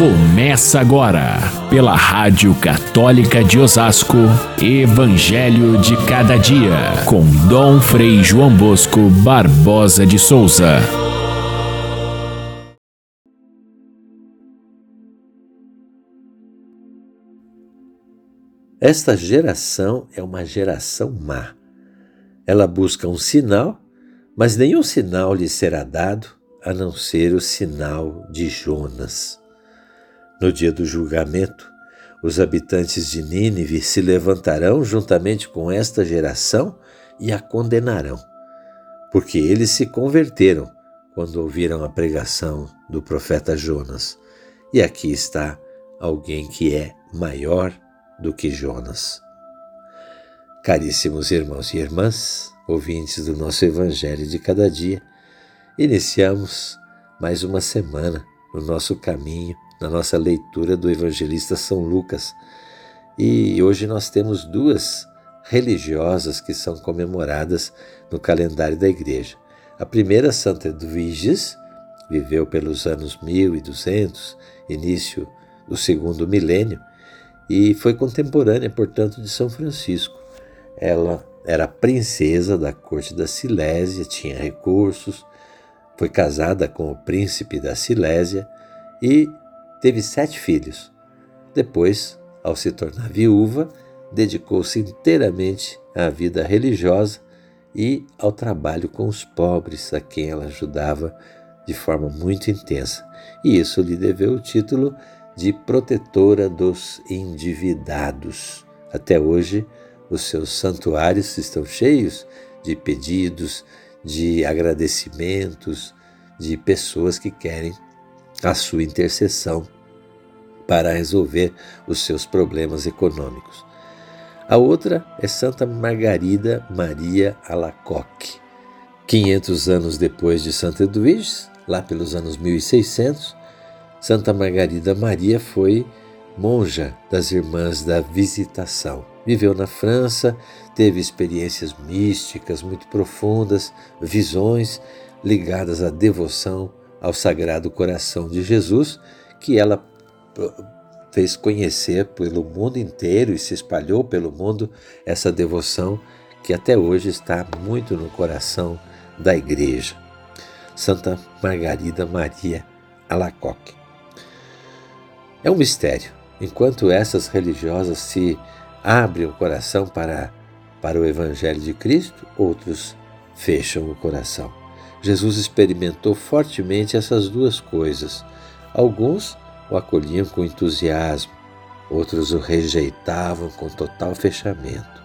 Começa agora, pela Rádio Católica de Osasco, Evangelho de Cada Dia, com Dom Frei João Bosco Barbosa de Souza. Esta geração é uma geração má. Ela busca um sinal, mas nenhum sinal lhe será dado a não ser o sinal de Jonas. No dia do julgamento, os habitantes de Nínive se levantarão juntamente com esta geração e a condenarão, porque eles se converteram quando ouviram a pregação do profeta Jonas. E aqui está alguém que é maior do que Jonas. Caríssimos irmãos e irmãs, ouvintes do nosso Evangelho de cada dia, iniciamos mais uma semana no nosso caminho na nossa leitura do evangelista São Lucas. E hoje nós temos duas religiosas que são comemoradas no calendário da igreja. A primeira, Santa Edviges, viveu pelos anos 1200, início do segundo milênio, e foi contemporânea, portanto, de São Francisco. Ela era princesa da corte da Silésia, tinha recursos, foi casada com o príncipe da Silésia e Teve sete filhos. Depois, ao se tornar viúva, dedicou-se inteiramente à vida religiosa e ao trabalho com os pobres, a quem ela ajudava de forma muito intensa. E isso lhe deveu o título de protetora dos endividados. Até hoje, os seus santuários estão cheios de pedidos, de agradecimentos, de pessoas que querem a sua intercessão para resolver os seus problemas econômicos. A outra é Santa Margarida Maria Alacoque. 500 anos depois de Santa Edwiges, lá pelos anos 1600, Santa Margarida Maria foi monja das Irmãs da Visitação. Viveu na França, teve experiências místicas muito profundas, visões ligadas à devoção ao Sagrado Coração de Jesus, que ela fez conhecer pelo mundo inteiro e se espalhou pelo mundo essa devoção que até hoje está muito no coração da igreja. Santa Margarida Maria Alacoque. É um mistério. Enquanto essas religiosas se abrem o coração para, para o Evangelho de Cristo, outros fecham o coração. Jesus experimentou fortemente essas duas coisas. Alguns o acolhiam com entusiasmo, outros o rejeitavam com total fechamento.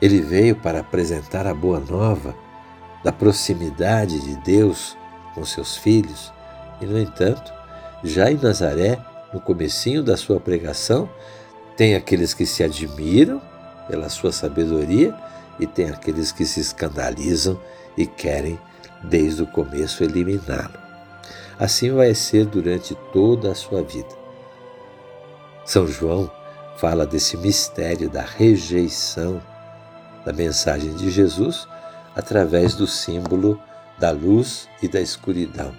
Ele veio para apresentar a boa nova da proximidade de Deus com seus filhos, e no entanto, já em Nazaré, no comecinho da sua pregação, tem aqueles que se admiram pela sua sabedoria e tem aqueles que se escandalizam e querem, desde o começo, eliminá-lo. Assim vai ser durante toda a sua vida. São João fala desse mistério da rejeição da mensagem de Jesus através do símbolo da luz e da escuridão.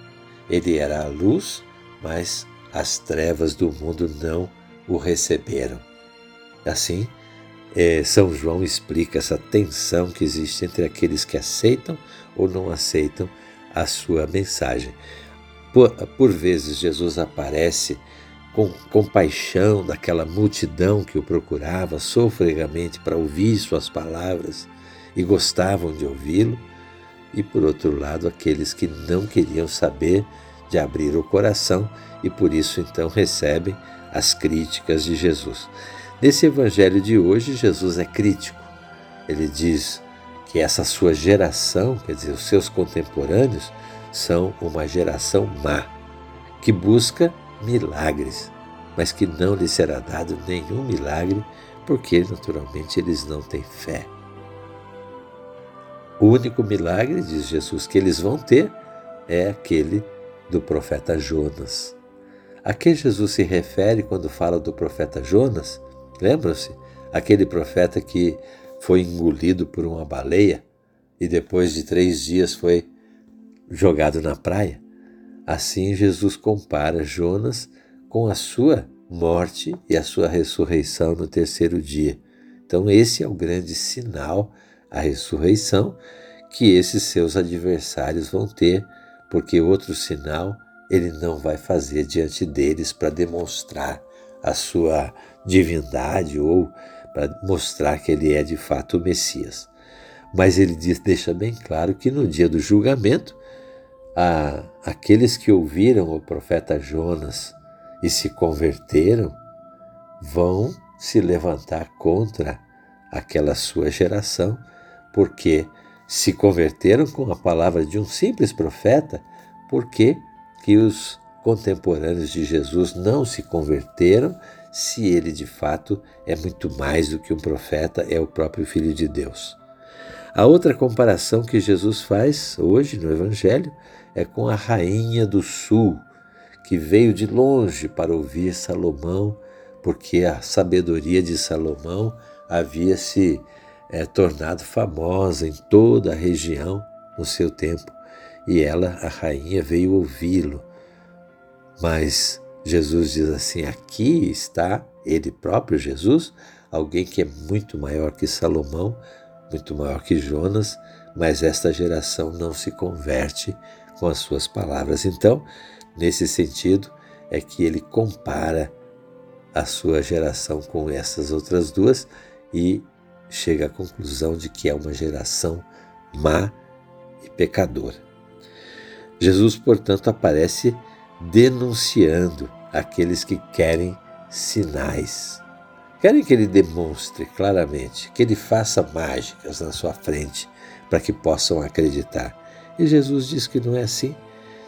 Ele era a luz, mas as trevas do mundo não o receberam. Assim, é, São João explica essa tensão que existe entre aqueles que aceitam ou não aceitam a sua mensagem. Por, por vezes, Jesus aparece com compaixão daquela multidão que o procurava sofregamente para ouvir suas palavras e gostavam de ouvi-lo, e por outro lado, aqueles que não queriam saber de abrir o coração e por isso então recebem as críticas de Jesus. Nesse evangelho de hoje, Jesus é crítico. Ele diz que essa sua geração, quer dizer, os seus contemporâneos, são uma geração má, que busca milagres, mas que não lhe será dado nenhum milagre, porque naturalmente eles não têm fé. O único milagre, diz Jesus, que eles vão ter é aquele do profeta Jonas. A quem Jesus se refere quando fala do profeta Jonas? Lembram-se? Aquele profeta que foi engolido por uma baleia e depois de três dias foi jogado na praia. Assim, Jesus compara Jonas com a sua morte e a sua ressurreição no terceiro dia. Então, esse é o grande sinal, a ressurreição, que esses seus adversários vão ter, porque outro sinal ele não vai fazer diante deles para demonstrar a sua divindade ou para mostrar que ele é de fato o Messias. Mas ele diz, deixa bem claro que no dia do julgamento, a, aqueles que ouviram o profeta Jonas e se converteram vão se levantar contra aquela sua geração, porque se converteram com a palavra de um simples profeta, porque que os contemporâneos de Jesus não se converteram se ele de fato é muito mais do que um profeta, é o próprio Filho de Deus. A outra comparação que Jesus faz hoje no Evangelho é com a rainha do sul, que veio de longe para ouvir Salomão, porque a sabedoria de Salomão havia se é, tornado famosa em toda a região no seu tempo e ela, a rainha, veio ouvi-lo. Mas Jesus diz assim: aqui está ele próprio, Jesus, alguém que é muito maior que Salomão, muito maior que Jonas, mas esta geração não se converte com as suas palavras. Então, nesse sentido, é que ele compara a sua geração com essas outras duas e chega à conclusão de que é uma geração má e pecadora. Jesus, portanto, aparece denunciando aqueles que querem sinais. Querem que ele demonstre claramente, que ele faça mágicas na sua frente para que possam acreditar. E Jesus diz que não é assim.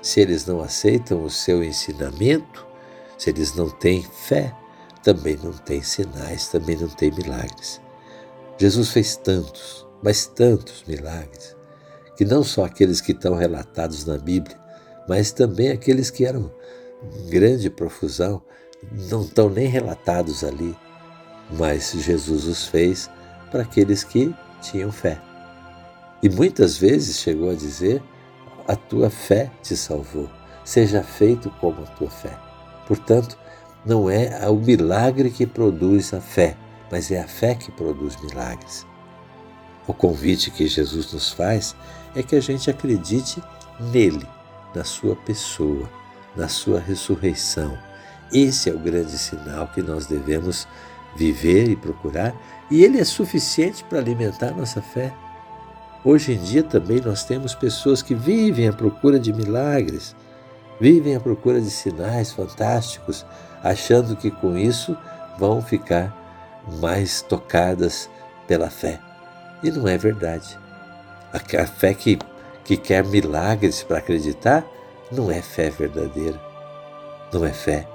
Se eles não aceitam o seu ensinamento, se eles não têm fé, também não tem sinais, também não tem milagres. Jesus fez tantos, mas tantos milagres, que não só aqueles que estão relatados na Bíblia, mas também aqueles que eram grande profusão, não estão nem relatados ali, mas Jesus os fez para aqueles que tinham fé. E muitas vezes chegou a dizer: A tua fé te salvou, seja feito como a tua fé. Portanto, não é o milagre que produz a fé, mas é a fé que produz milagres. O convite que Jesus nos faz é que a gente acredite nele, na sua pessoa, na sua ressurreição. Esse é o grande sinal que nós devemos viver e procurar, e ele é suficiente para alimentar nossa fé. Hoje em dia também nós temos pessoas que vivem à procura de milagres, vivem à procura de sinais fantásticos, achando que com isso vão ficar mais tocadas pela fé. E não é verdade. A fé que, que quer milagres para acreditar não é fé verdadeira. Não é fé.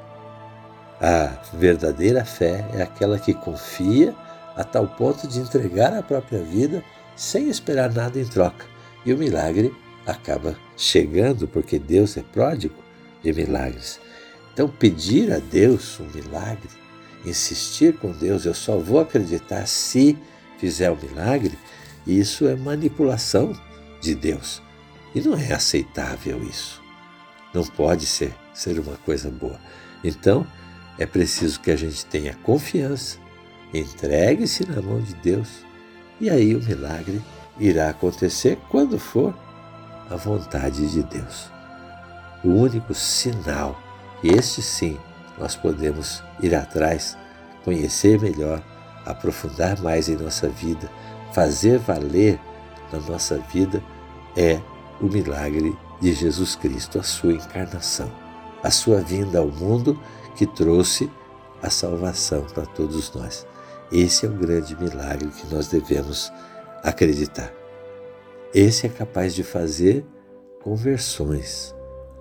A verdadeira fé é aquela que confia a tal ponto de entregar a própria vida sem esperar nada em troca. E o milagre acaba chegando porque Deus é pródigo de milagres. Então, pedir a Deus um milagre, insistir com Deus, eu só vou acreditar se fizer o milagre, isso é manipulação de Deus. E não é aceitável isso. Não pode ser, ser uma coisa boa. Então, é preciso que a gente tenha confiança, entregue-se na mão de Deus, e aí o milagre irá acontecer quando for a vontade de Deus. O único sinal e este sim nós podemos ir atrás, conhecer melhor, aprofundar mais em nossa vida, fazer valer na nossa vida é o milagre de Jesus Cristo, a sua encarnação, a sua vinda ao mundo que trouxe a salvação para todos nós. Esse é o grande milagre que nós devemos acreditar. Esse é capaz de fazer conversões,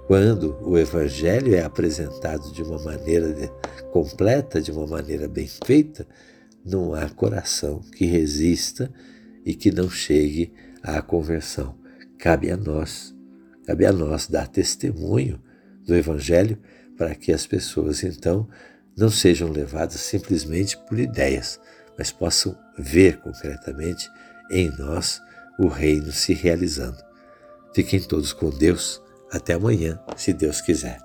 quando o Evangelho é apresentado de uma maneira completa, de uma maneira bem feita, não há coração que resista e que não chegue à conversão. Cabe a nós, cabe a nós dar testemunho do Evangelho para que as pessoas então não sejam levadas simplesmente por ideias, mas possam ver concretamente em nós o reino se realizando. Fiquem todos com Deus até amanhã, se Deus quiser.